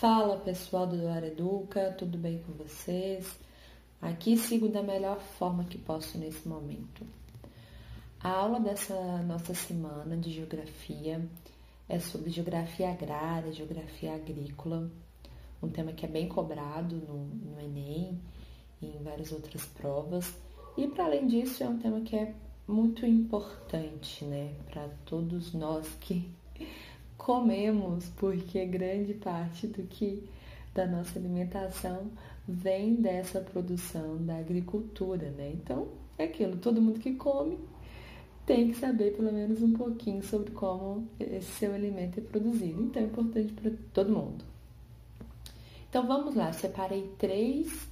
Fala pessoal do Doar Educa, tudo bem com vocês? Aqui sigo da melhor forma que posso nesse momento. A aula dessa nossa semana de geografia é sobre geografia agrária, geografia agrícola, um tema que é bem cobrado no, no Enem e em várias outras provas. E para além disso, é um tema que é muito importante, né, para todos nós que comemos, porque grande parte do que da nossa alimentação vem dessa produção da agricultura, né? Então, é aquilo, todo mundo que come tem que saber pelo menos um pouquinho sobre como esse seu alimento é produzido. Então, é importante para todo mundo. Então, vamos lá, separei três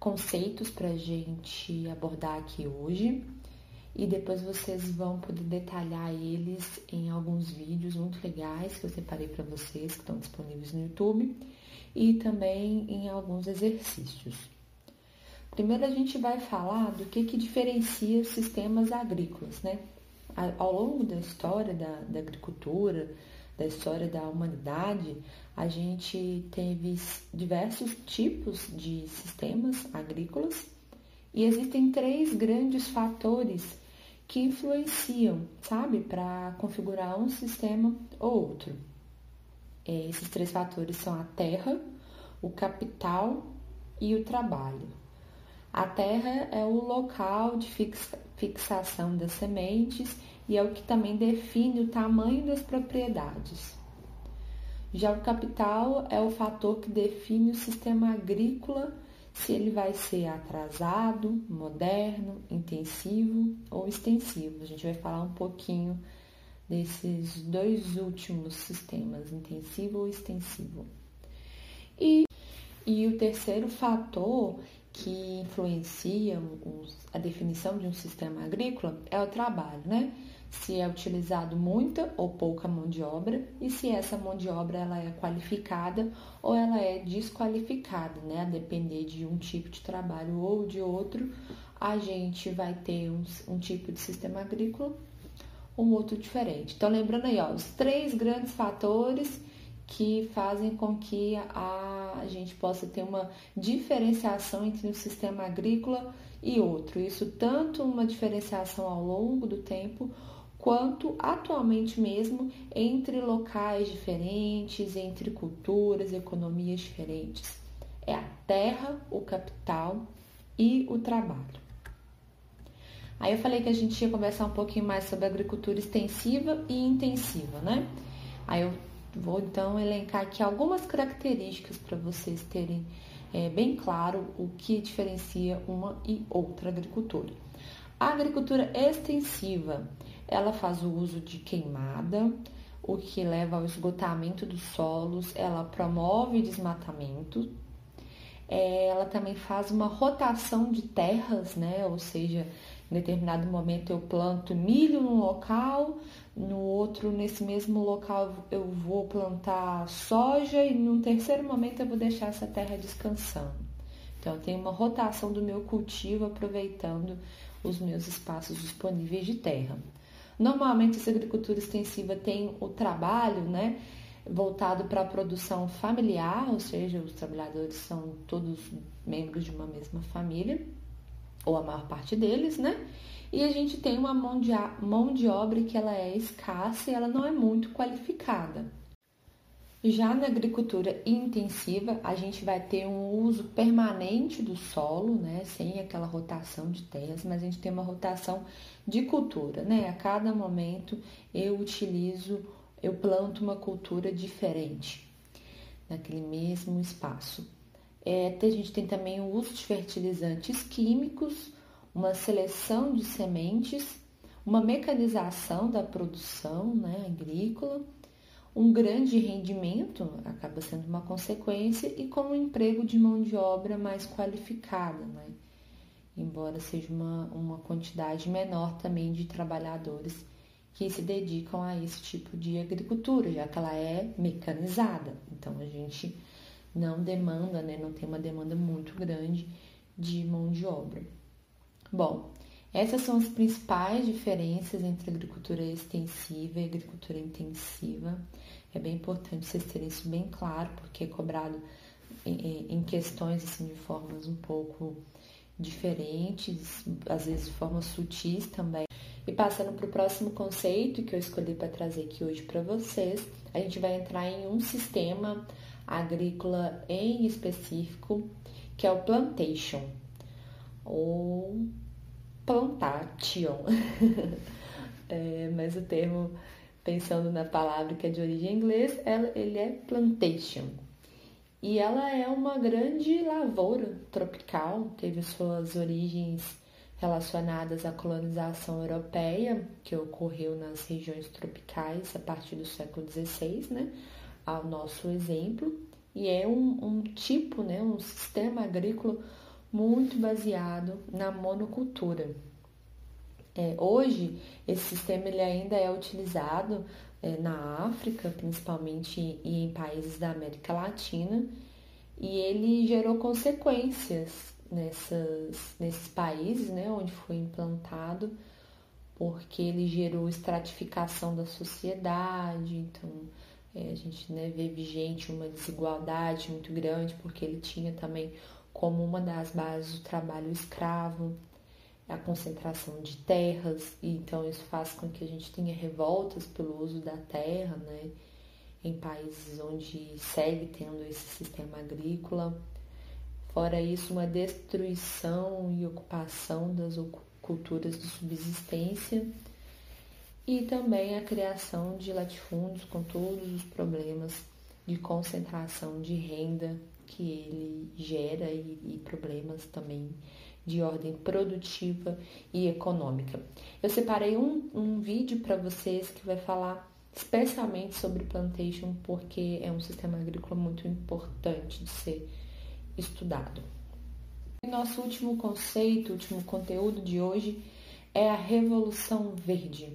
conceitos para a gente abordar aqui hoje e depois vocês vão poder detalhar eles em alguns vídeos muito legais que eu separei para vocês que estão disponíveis no YouTube e também em alguns exercícios. Primeiro a gente vai falar do que, que diferencia os sistemas agrícolas, né? Ao longo da história da, da agricultura, da história da humanidade, a gente teve diversos tipos de sistemas agrícolas e existem três grandes fatores que influenciam, sabe, para configurar um sistema ou outro. É, esses três fatores são a terra, o capital e o trabalho. A terra é o local de fixa, fixação das sementes e é o que também define o tamanho das propriedades. Já o capital é o fator que define o sistema agrícola se ele vai ser atrasado, moderno, intensivo ou extensivo. A gente vai falar um pouquinho desses dois últimos sistemas, intensivo ou extensivo. E, e o terceiro fator que influencia a definição de um sistema agrícola é o trabalho, né? se é utilizado muita ou pouca mão de obra e se essa mão de obra ela é qualificada ou ela é desqualificada, né? A depender de um tipo de trabalho ou de outro, a gente vai ter um, um tipo de sistema agrícola, um outro diferente. Então, lembrando aí, ó, os três grandes fatores que fazem com que a, a gente possa ter uma diferenciação entre um sistema agrícola e outro. Isso tanto uma diferenciação ao longo do tempo, quanto atualmente mesmo entre locais diferentes, entre culturas, economias diferentes. É a terra, o capital e o trabalho. Aí eu falei que a gente ia conversar um pouquinho mais sobre agricultura extensiva e intensiva, né? Aí eu vou então elencar aqui algumas características para vocês terem é, bem claro o que diferencia uma e outra agricultura. A agricultura extensiva ela faz o uso de queimada, o que leva ao esgotamento dos solos, ela promove desmatamento, é, ela também faz uma rotação de terras, né? Ou seja, em determinado momento eu planto milho num local, no outro, nesse mesmo local, eu vou plantar soja e num terceiro momento eu vou deixar essa terra descansando. Então, eu tenho uma rotação do meu cultivo aproveitando os meus espaços disponíveis de terra. Normalmente, essa agricultura extensiva tem o trabalho, né? Voltado para a produção familiar, ou seja, os trabalhadores são todos membros de uma mesma família, ou a maior parte deles, né? E a gente tem uma mão de, mão de obra que ela é escassa e ela não é muito qualificada. Já na agricultura intensiva, a gente vai ter um uso permanente do solo, né, sem aquela rotação de terras, mas a gente tem uma rotação de cultura, né? A cada momento eu utilizo, eu planto uma cultura diferente naquele mesmo espaço. É, a gente tem também o uso de fertilizantes químicos, uma seleção de sementes, uma mecanização da produção né, agrícola um grande rendimento acaba sendo uma consequência e com um emprego de mão de obra mais qualificada, né? embora seja uma, uma quantidade menor também de trabalhadores que se dedicam a esse tipo de agricultura, já que ela é mecanizada. Então a gente não demanda, né, não tem uma demanda muito grande de mão de obra. Bom, essas são as principais diferenças entre agricultura extensiva e agricultura intensiva. É bem importante vocês terem isso bem claro, porque é cobrado em questões assim de formas um pouco diferentes, às vezes de formas sutis também. E passando para o próximo conceito que eu escolhi para trazer aqui hoje para vocês, a gente vai entrar em um sistema agrícola em específico, que é o plantation, ou plantation. é, mas o termo, pensando na palavra que é de origem inglesa, ele é plantation. E ela é uma grande lavoura tropical, teve suas origens relacionadas à colonização europeia, que ocorreu nas regiões tropicais a partir do século XVI, né, ao nosso exemplo, e é um, um tipo, né, um sistema agrícola muito baseado na monocultura. É, hoje, esse sistema ele ainda é utilizado é, na África, principalmente e em países da América Latina, e ele gerou consequências nessas, nesses países né, onde foi implantado, porque ele gerou estratificação da sociedade, então é, a gente né, vê vigente uma desigualdade muito grande, porque ele tinha também como uma das bases o trabalho escravo, a concentração de terras, e então isso faz com que a gente tenha revoltas pelo uso da terra, né, em países onde segue tendo esse sistema agrícola. Fora isso, uma destruição e ocupação das culturas de subsistência e também a criação de latifúndios com todos os problemas de concentração de renda que ele gera e, e problemas também de ordem produtiva e econômica. Eu separei um, um vídeo para vocês que vai falar especialmente sobre plantation, porque é um sistema agrícola muito importante de ser estudado. Nosso último conceito, último conteúdo de hoje é a Revolução Verde.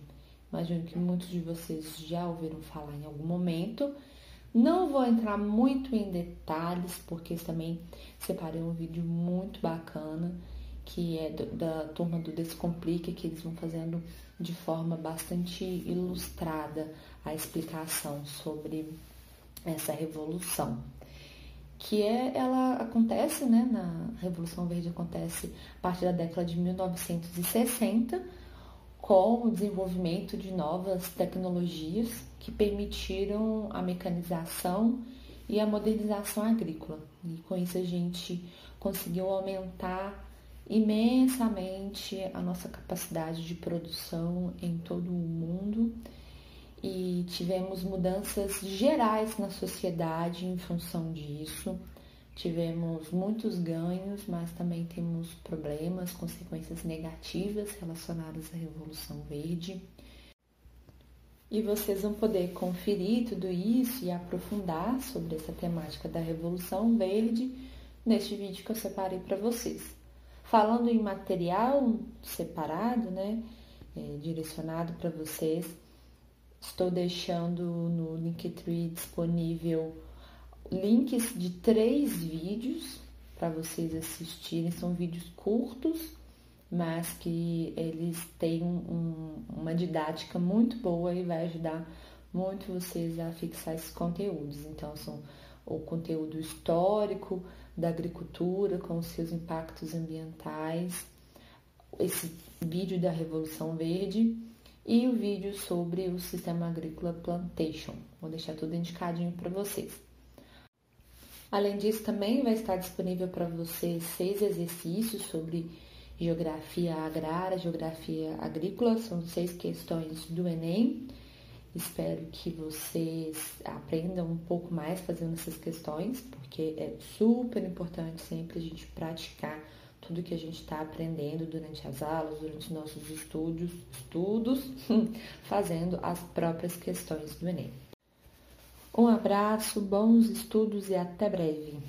Imagino que muitos de vocês já ouviram falar em algum momento. Não vou entrar muito em detalhes, porque também separei um vídeo muito bacana, que é da turma do Descomplica, que eles vão fazendo de forma bastante ilustrada a explicação sobre essa revolução que é ela acontece, né, na Revolução Verde acontece a partir da década de 1960, com o desenvolvimento de novas tecnologias que permitiram a mecanização e a modernização agrícola. E com isso a gente conseguiu aumentar imensamente a nossa capacidade de produção em todo o mundo e tivemos mudanças gerais na sociedade em função disso. Tivemos muitos ganhos, mas também temos problemas, consequências negativas relacionadas à Revolução Verde. E vocês vão poder conferir tudo isso e aprofundar sobre essa temática da Revolução Verde neste vídeo que eu separei para vocês. Falando em material separado, né, é, direcionado para vocês, Estou deixando no Linktree disponível links de três vídeos para vocês assistirem. São vídeos curtos, mas que eles têm um, uma didática muito boa e vai ajudar muito vocês a fixar esses conteúdos. Então, são o conteúdo histórico da agricultura com seus impactos ambientais, esse vídeo da Revolução Verde e o vídeo sobre o sistema agrícola plantation. Vou deixar tudo indicadinho para vocês. Além disso, também vai estar disponível para vocês seis exercícios sobre geografia agrária, geografia agrícola, são seis questões do Enem. Espero que vocês aprendam um pouco mais fazendo essas questões, porque é super importante sempre a gente praticar tudo que a gente está aprendendo durante as aulas, durante os nossos estudos, estudos, fazendo as próprias questões do Enem. Um abraço, bons estudos e até breve!